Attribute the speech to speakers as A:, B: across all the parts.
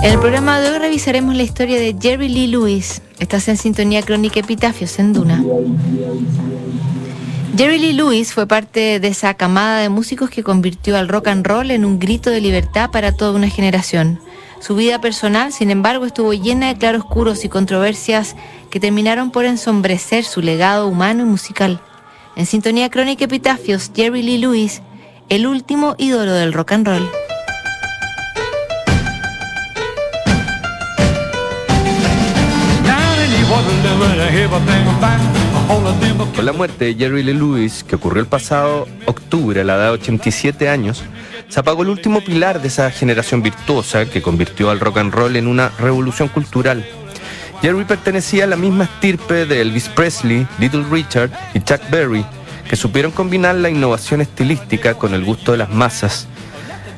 A: En el programa de hoy revisaremos la historia de Jerry Lee Lewis. Estás en sintonía crónica Epitafios en Duna. Jerry Lee Lewis fue parte de esa camada de músicos que convirtió al rock and roll en un grito de libertad para toda una generación. Su vida personal, sin embargo, estuvo llena de claroscuros y controversias que terminaron por ensombrecer su legado humano y musical. En sintonía crónica Epitafios, Jerry Lee Lewis, el último ídolo del rock and roll.
B: Con la muerte de Jerry Lee Lewis, que ocurrió el pasado octubre a la edad de 87 años, se apagó el último pilar de esa generación virtuosa que convirtió al rock and roll en una revolución cultural. Jerry pertenecía a la misma estirpe de Elvis Presley, Little Richard y Chuck Berry, que supieron combinar la innovación estilística con el gusto de las masas.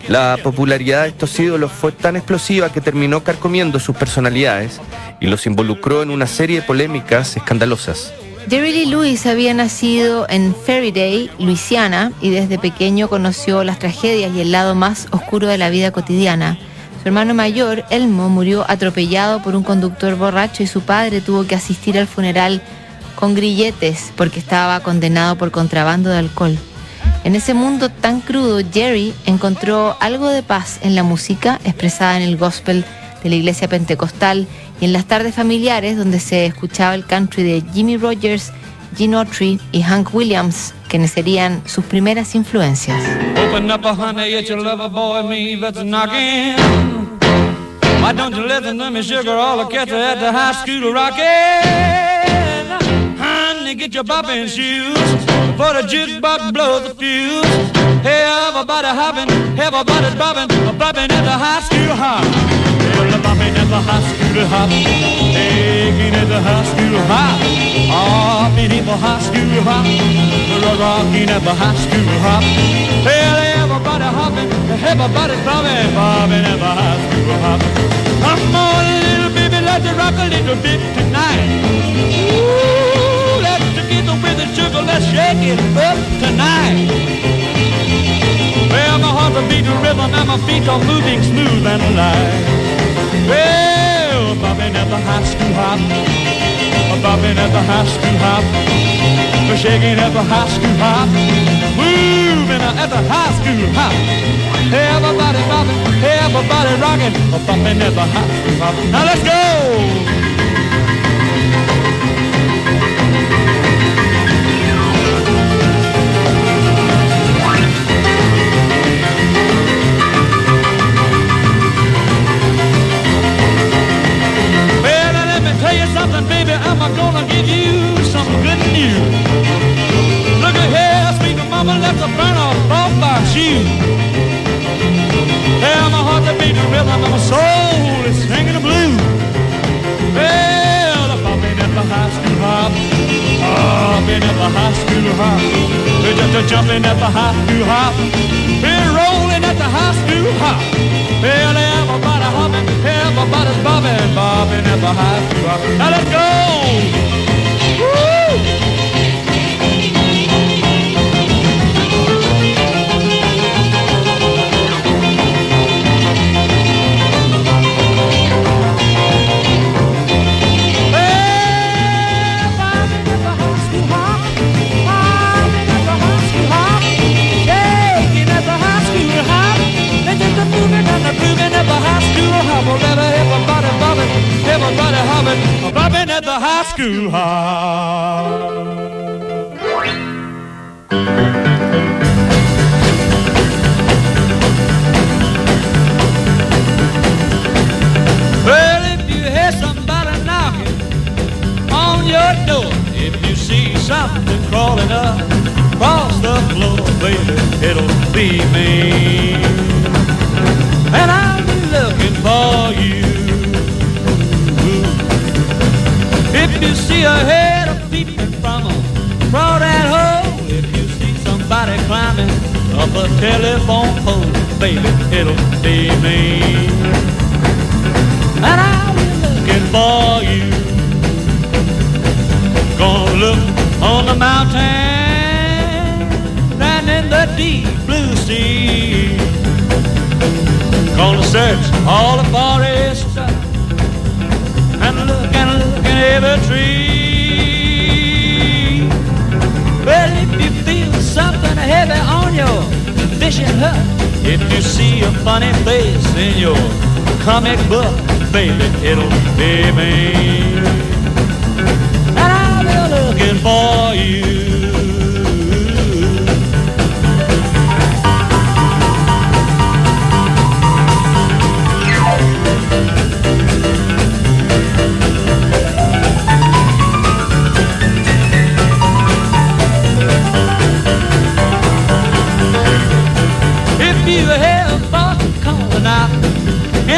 B: La popularidad de estos ídolos fue tan explosiva que terminó carcomiendo sus personalidades y los involucró en una serie de polémicas escandalosas.
A: Jerry Lee Lewis había nacido en Faraday, Luisiana, y desde pequeño conoció las tragedias y el lado más oscuro de la vida cotidiana. Su hermano mayor, Elmo, murió atropellado por un conductor borracho y su padre tuvo que asistir al funeral con grilletes porque estaba condenado por contrabando de alcohol. En ese mundo tan crudo, Jerry encontró algo de paz en la música expresada en el gospel de la iglesia pentecostal y en las tardes familiares donde se escuchaba el country de Jimmy Rogers, Gene Autry y Hank Williams, quienes serían sus primeras influencias. Why don't you listen to me, sugar, all the cats at the high school rocking? Honey, get your bopping shoes, for the jukebox blows the fuse. Hey, everybody hopping, everybody's bopping, bopping at the high school hop. Well, bopping at the high school hop, taking at the high school hop, hopping at the high school hop, rocking at the high school hop. Well, everybody hopping, everybody's bobbing, bobbing at the high school hop. Come on, little baby, let's rock a little bit tonight. Ooh, let's with the sugar, let's shake it up tonight. Well, my heart will beat rhythm and my feet are moving smooth and light. Well, bobbing at the high school hop, bobbing at the high school hop, shaking at the high school hop, moving at the high school hop. Everybody bobbing, everybody rocking, bobbing at the high school hop. Now let's go! Something, baby, I'm gonna give you some good news. Look at here, sweet mama, let's burn off off my shoes. Hey, my heart to beat the rhythm, and my soul is singing the blues. Well, I'm popping at the high school hop, popping at the high school hop, We're just jumping at the high school hop, we're rolling at the high school hop. Well, everybody everybody's bobbing, bobbing at the high school. Now let's go! School hall. Well, if you hear somebody knocking on your door, if you see something crawling up across the floor, baby, it'll be me. And I'll be looking for you. If you see a head of peeping from a crawdad hole, if you see somebody climbing up a telephone pole, baby, it'll be me. And I'll be looking for you. Gonna look on the mountain and in the deep blue sea. Gonna search all the forest and look every tree. Well, if you feel something heavy on your fishing hook, if you see a funny face in your comic book, baby, it'll be me. And I'll be looking for you.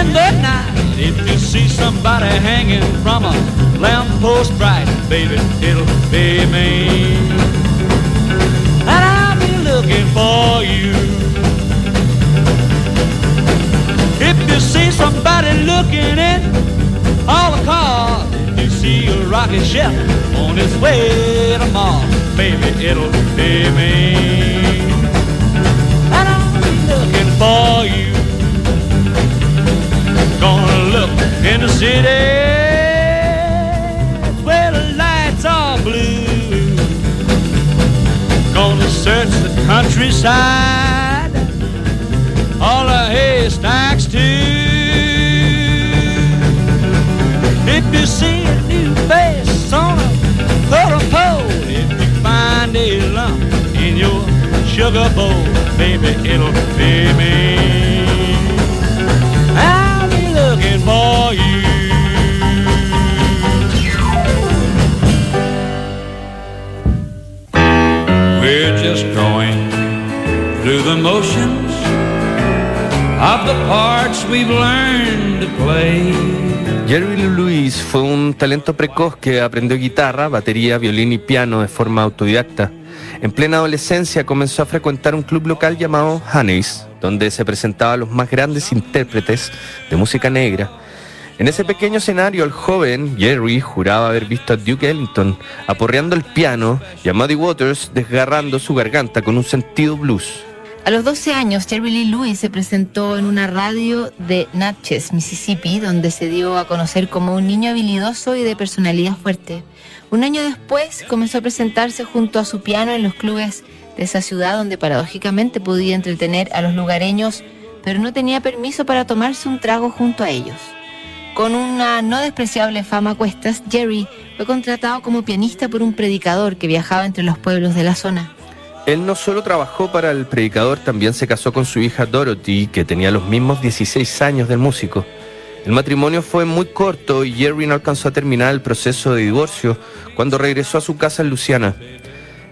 A: In the night, if you see somebody hanging from a lamppost bright, baby, it'll be me. And I'll be looking for you. If you see somebody looking in all the cars, if you see a rocket ship on its way to Mars, baby, it'll be me and I'll be looking for you. In the city where the lights are blue. Gonna search the countryside, all the haystacks too. If you see a new face on a totem pole, if you find a lump in your sugar bowl, baby, it'll be me. Of the parts we've learned to play.
B: Jerry Lewis fue un talento precoz que aprendió guitarra, batería, violín y piano de forma autodidacta. En plena adolescencia comenzó a frecuentar un club local llamado Honey's, donde se presentaban los más grandes intérpretes de música negra. En ese pequeño escenario, el joven Jerry juraba haber visto a Duke Ellington aporreando el piano y a Muddy Waters desgarrando su garganta con un sentido blues.
C: A los 12 años, Jerry Lee Lewis se presentó en una radio de Natchez, Mississippi, donde se dio a conocer como un niño habilidoso y de personalidad fuerte. Un año después comenzó a presentarse junto a su piano en los clubes de esa ciudad donde paradójicamente podía entretener a los lugareños, pero no tenía permiso para tomarse un trago junto a ellos. Con una no despreciable fama a cuestas, Jerry fue contratado como pianista por un predicador que viajaba entre los pueblos de la zona.
B: Él no solo trabajó para el predicador, también se casó con su hija Dorothy, que tenía los mismos 16 años del músico. El matrimonio fue muy corto y Jerry no alcanzó a terminar el proceso de divorcio cuando regresó a su casa en Luciana.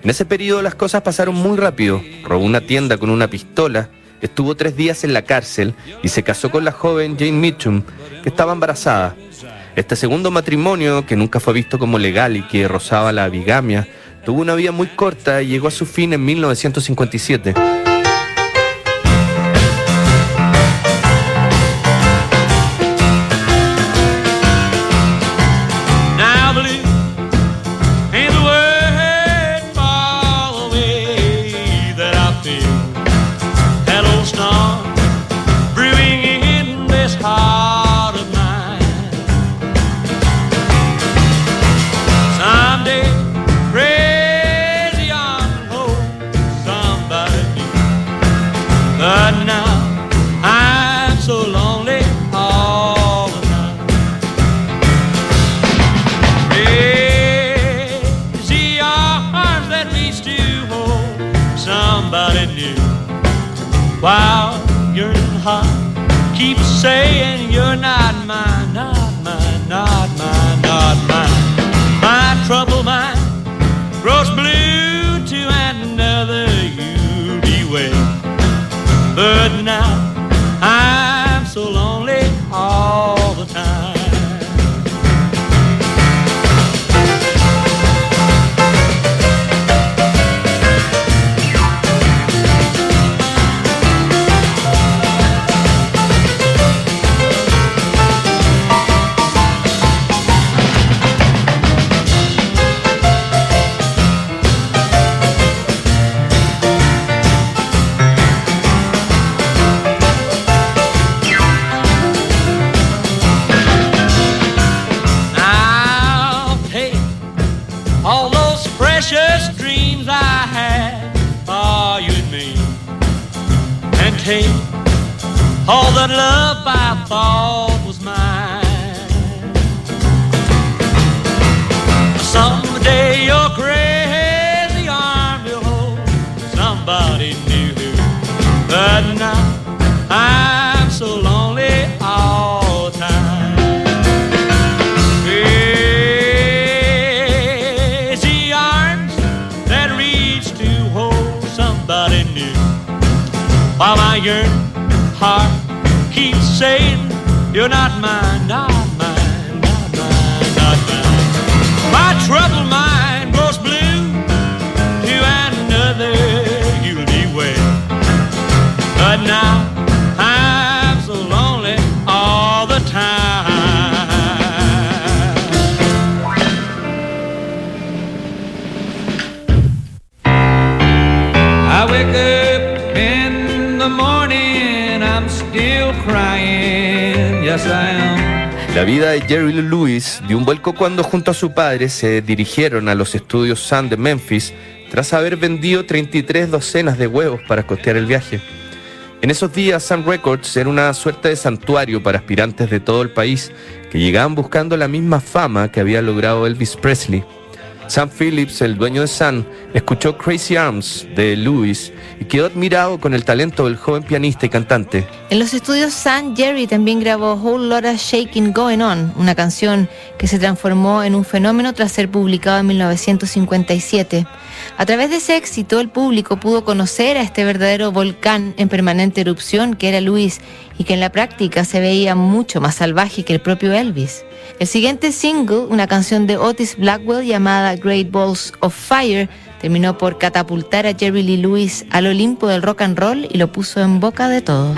B: En ese periodo las cosas pasaron muy rápido. Robó una tienda con una pistola, estuvo tres días en la cárcel y se casó con la joven Jane Mitchum, que estaba embarazada. Este segundo matrimonio, que nunca fue visto como legal y que rozaba la bigamia, tuvo una vida muy corta y llegó a su fin en 1957.
A: good now. Yearning heart keeps saying you're not mine, not mine, not mine, not mine. My troubled mind grows blue to another you'll be wed. But now
B: La vida de Jerry Lewis dio un vuelco cuando junto a su padre se dirigieron a los estudios Sun de Memphis tras haber vendido 33 docenas de huevos para costear el viaje. En esos días Sun Records era una suerte de santuario para aspirantes de todo el país que llegaban buscando la misma fama que había logrado Elvis Presley. Sam Phillips, el dueño de Sun, escuchó Crazy Arms de Lewis y quedó admirado con el talento del joven pianista y cantante.
C: En los estudios Sun, Jerry también grabó Whole Lotta Shaking Going On, una canción que se transformó en un fenómeno tras ser publicado en 1957. A través de ese éxito, el público pudo conocer a este verdadero volcán en permanente erupción que era Lewis y que en la práctica se veía mucho más salvaje que el propio Elvis. El siguiente single, una canción de Otis Blackwell llamada Great Balls of Fire, terminó por catapultar a Jerry Lee Lewis al Olimpo del rock and roll y lo puso en boca de todos.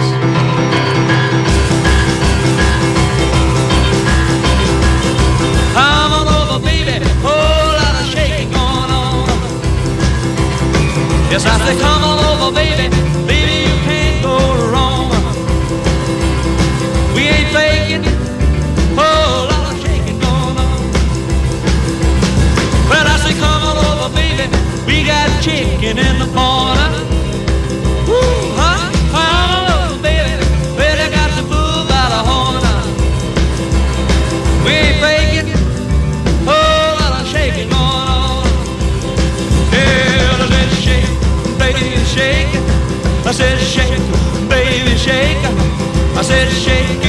A: Chicken in the corner. Woo, baby. Well, got the bull by the. We ain't faking. Whole lot of shaking going on. Yeah, let's shake, baby, shake. I said shake, baby, shake. I said shake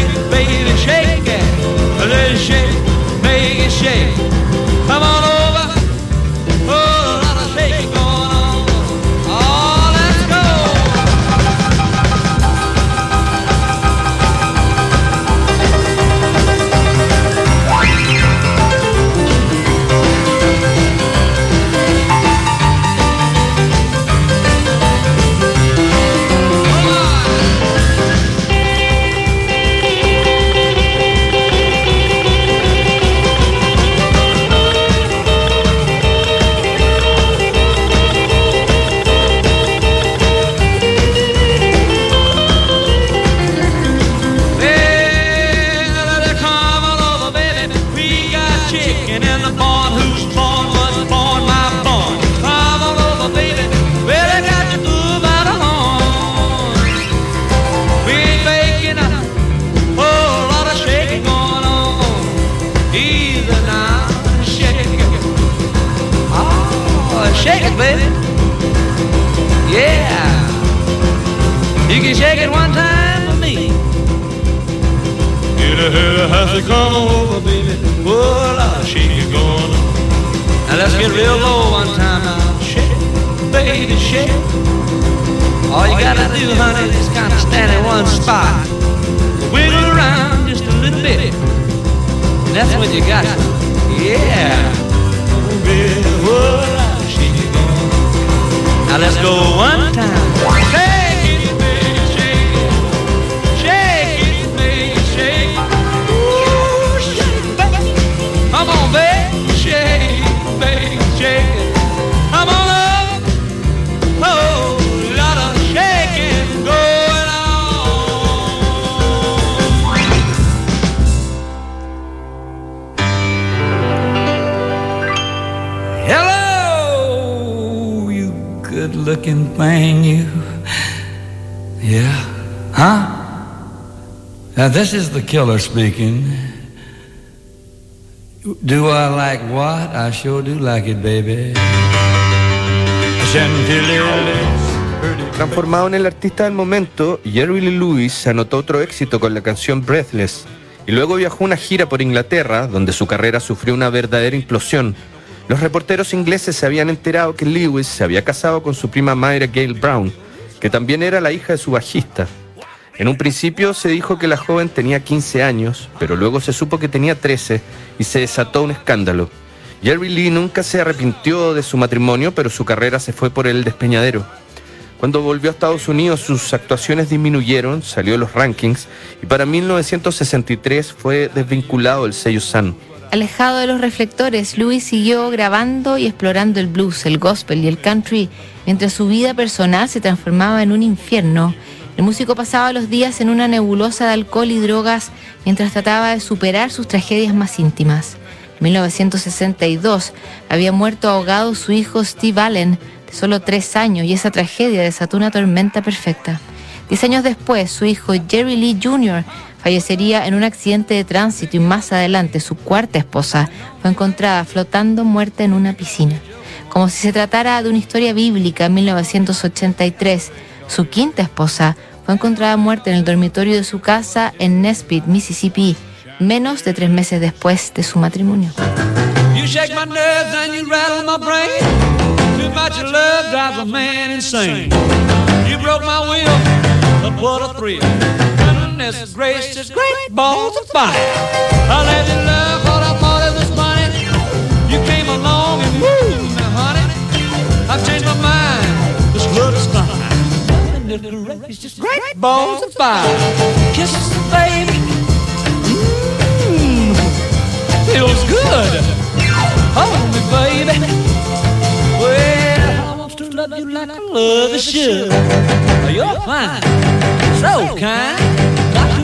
A: know come over, baby. Well, I'll shake it going on. Now let's get real low one time now. Shake, baby, shake. All you gotta do, honey, is kind of stand in one spot. Wiggle around just a little bit. And that's when you got it. Yeah. Well, I'll shake it going on. Now let's go one time. Yeah. Now, this is the killer speaking. Do I like what? I sure do like it, baby.
B: Transformado en el artista del momento, Jerry Lee Lewis anotó otro éxito con la canción Breathless y luego viajó una gira por Inglaterra donde su carrera sufrió una verdadera implosión. Los reporteros ingleses se habían enterado que Lewis se había casado con su prima Myra Gale Brown, que también era la hija de su bajista. En un principio se dijo que la joven tenía 15 años, pero luego se supo que tenía 13 y se desató un escándalo. Jerry Lee nunca se arrepintió de su matrimonio, pero su carrera se fue por el despeñadero. Cuando volvió a Estados Unidos sus actuaciones disminuyeron, salió de los rankings y para 1963 fue desvinculado del sello Sun.
C: Alejado de los reflectores, Louis siguió grabando y explorando el blues, el gospel y el country, mientras su vida personal se transformaba en un infierno. El músico pasaba los días en una nebulosa de alcohol y drogas mientras trataba de superar sus tragedias más íntimas. 1962 había muerto ahogado su hijo Steve Allen, de solo tres años, y esa tragedia desató una tormenta perfecta. Diez años después, su hijo Jerry Lee Jr. fallecería en un accidente de tránsito y más adelante su cuarta esposa fue encontrada flotando muerta en una piscina. Como si se tratara de una historia bíblica, en 1983, su quinta esposa fue encontrada muerta en el dormitorio de su casa en Nesbitt, Mississippi, menos de tres meses después de su matrimonio.
A: You my a. Goodness gracious, great balls of fire. I let you love what I thought it was funny. You came along and moved me, honey. I've changed my mind. This love is fine. Goodness gracious, great balls of fire. Kisses, baby. Mmm, feels good. Hold me, baby. Well, I want to love you like I love you should. You're fine, so kind.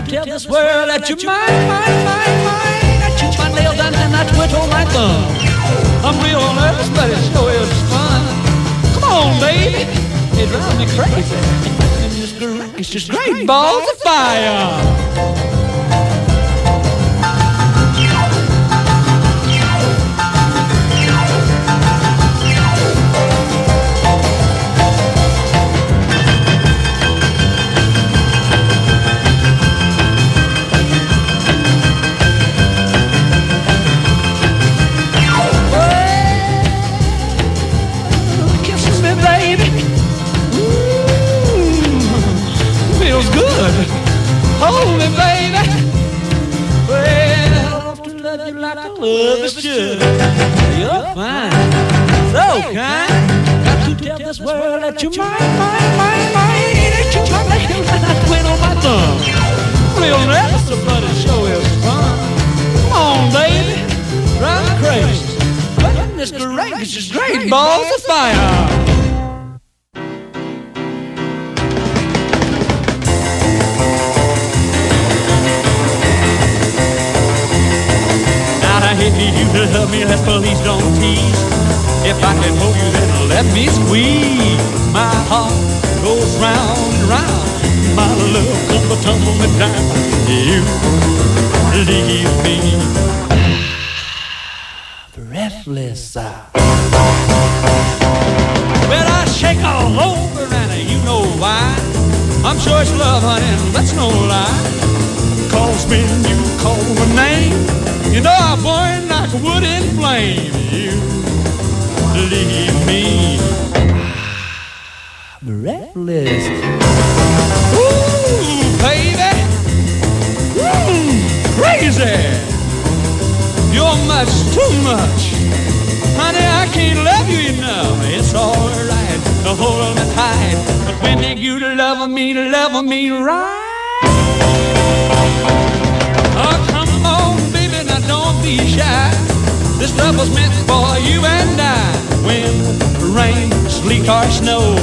A: Tell this world that you're mine, mine, mine, mine. I chew my nails down and I twiddle my thumb. I'm real nervous, but it sure is fun. Come on, baby. It drives me crazy. And this girl is just great balls of fire. Me, baby. Well, I to love you like I love you should. You're fine, so kind. Got to tell this world that you're mine, mine, mine, mine. That you're my lady, and I twiddle my thumb. Real nervous, but it sure is fun. Come on, baby, drive crazy. Goodness gracious, great balls of fire. Breathless. Ooh, baby, Ooh, crazy. You're much too much. Honey, I can't love you enough. It's alright to hold me tight. But when you to love me, love me right. Oh, come on, baby, now don't be shy. This love was meant for you and I. When rain, sleet, or snow,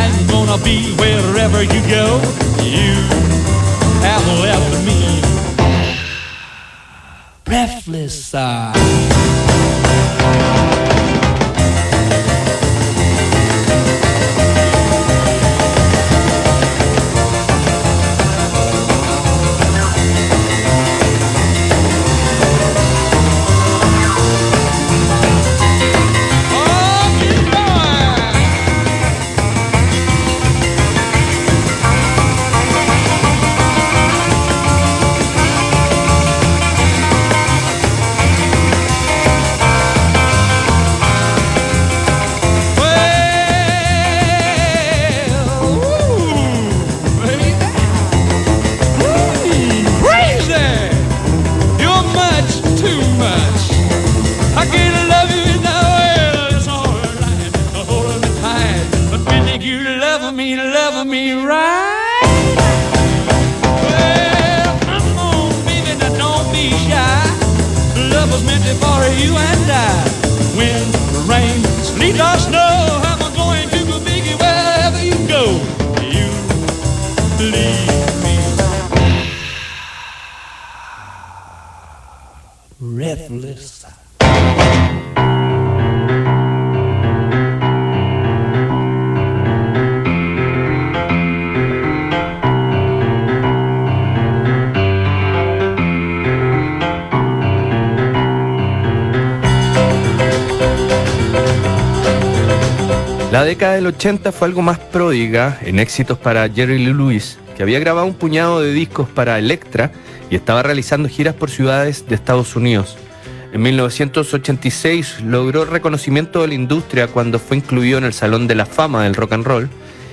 A: I'm gonna be wherever you go. You have left me breathless. Uh.
B: La década del 80 fue algo más pródiga en éxitos para Jerry Lee Lewis, que había grabado un puñado de discos para Elektra y estaba realizando giras por ciudades de Estados Unidos. En 1986 logró reconocimiento de la industria cuando fue incluido en el Salón de la Fama del Rock and Roll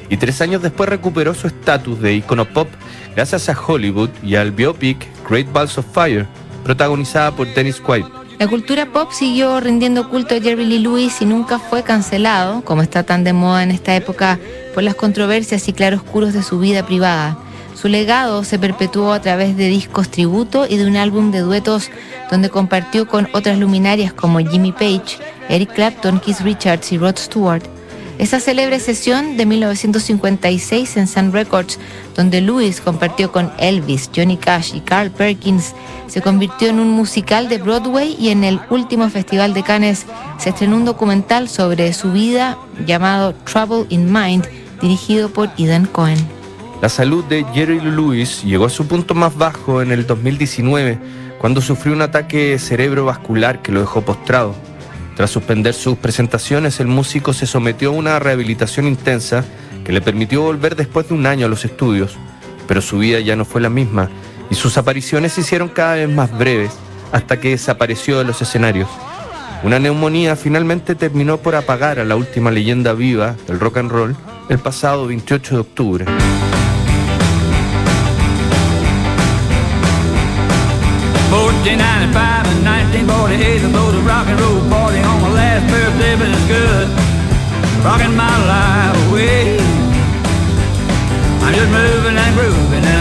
B: y tres años después recuperó su estatus de icono pop gracias a Hollywood y al biopic Great Balls of Fire, protagonizada por Dennis Quaid.
C: La cultura pop siguió rindiendo culto a Jerry Lee Lewis y nunca fue cancelado, como está tan de moda en esta época, por las controversias y claroscuros de su vida privada. Su legado se perpetuó a través de discos tributo y de un álbum de duetos donde compartió con otras luminarias como Jimmy Page, Eric Clapton, Keith Richards y Rod Stewart. Esa célebre sesión de 1956 en Sun Records, donde Lewis compartió con Elvis, Johnny Cash y Carl Perkins, se convirtió en un musical de Broadway y en el último Festival de Cannes se estrenó un documental sobre su vida llamado Trouble in Mind, dirigido por Ethan Cohen.
B: La salud de Jerry Lewis llegó a su punto más bajo en el 2019, cuando sufrió un ataque cerebrovascular que lo dejó postrado. Tras suspender sus presentaciones, el músico se sometió a una rehabilitación intensa que le permitió volver después de un año a los estudios, pero su vida ya no fue la misma y sus apariciones se hicieron cada vez más breves hasta que desapareció de los escenarios. Una neumonía finalmente terminó por apagar a la última leyenda viva del rock and roll el pasado 28 de octubre.
D: 1495 and 1948, I rode a rock and roll party on my last birthday, but it's good. Rocking my life away. I'm just moving and grooving and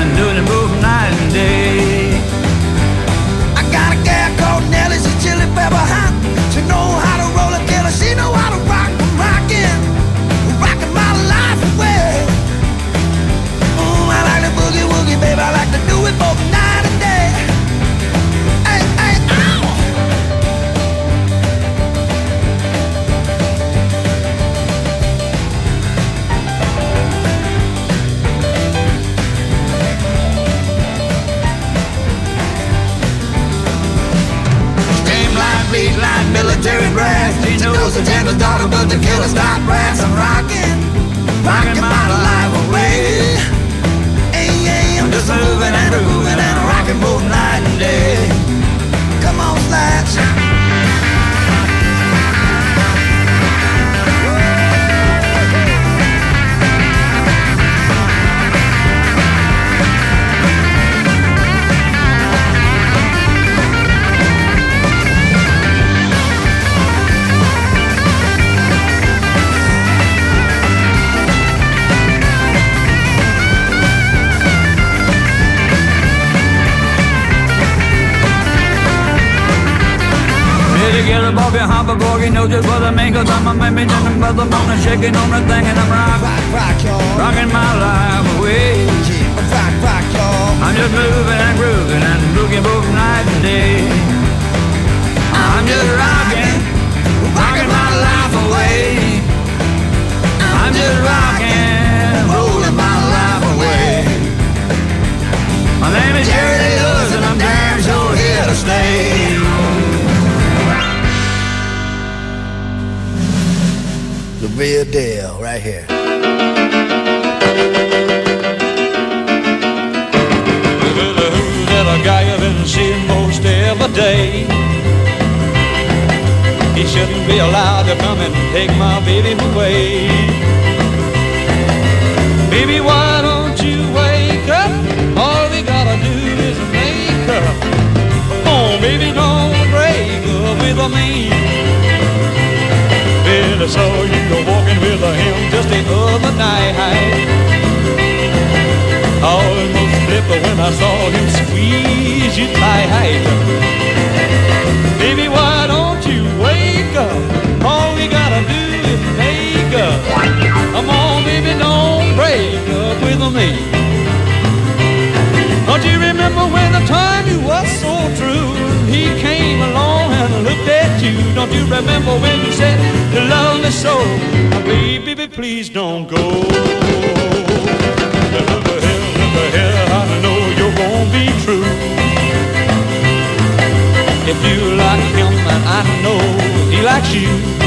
D: Knows the gentle daughter, but the killer stop brass. I'm rocking, rocking my life away. Hey, hey, I'm just moving and grooving and rocking both night and day. Come on, Slash. Bobby Hopper, Borgie, know just what I mean, cause I'm a man, and the mother moon and shaking on the thing, and I'm rock, rock, rocking my life away. Rock, rock, I'm just moving and grooving and looking both night and day. I'm just rocking, rocking my life away. I'm just rocking, rolling my life away. My name is Jerry Lewis, and I'm damn sure here to stay. The real deal, right here.
A: Who's that guy I've been seeing most every day? He shouldn't be allowed to come and take my baby away. Baby, why don't you wake up? All we gotta do is make up. Oh, baby, don't break up with me. I saw you him just the other night. Almost flipped when I saw him squeeze you tight. Baby, why don't you wake up? All we gotta do is make up. Come on, baby, don't break up with me. Don't you remember when the time you was so true? He came along and looked at you. Don't you remember when you said? So? Now, baby, baby, please don't go. Look ahead, look ahead, I know you're gonna be true. If you like him, and I know he likes you.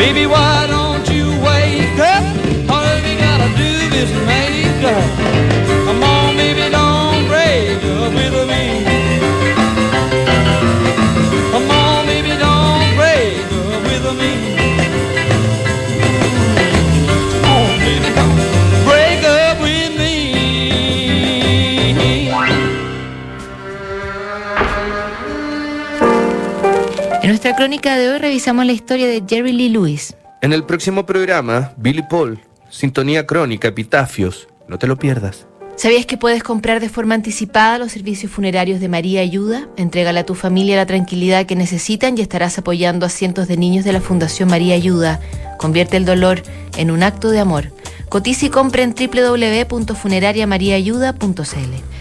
A: Baby, why don't
C: crónica de hoy revisamos la historia de Jerry Lee Lewis.
B: En el próximo programa, Billy Paul, Sintonía Crónica, Epitafios. No te lo pierdas.
C: ¿Sabías que puedes comprar de forma anticipada los servicios funerarios de María Ayuda? Entrégale a tu familia la tranquilidad que necesitan y estarás apoyando a cientos de niños de la Fundación María Ayuda. Convierte el dolor en un acto de amor. Cotiza y compra en www.funerariamariaayuda.cl.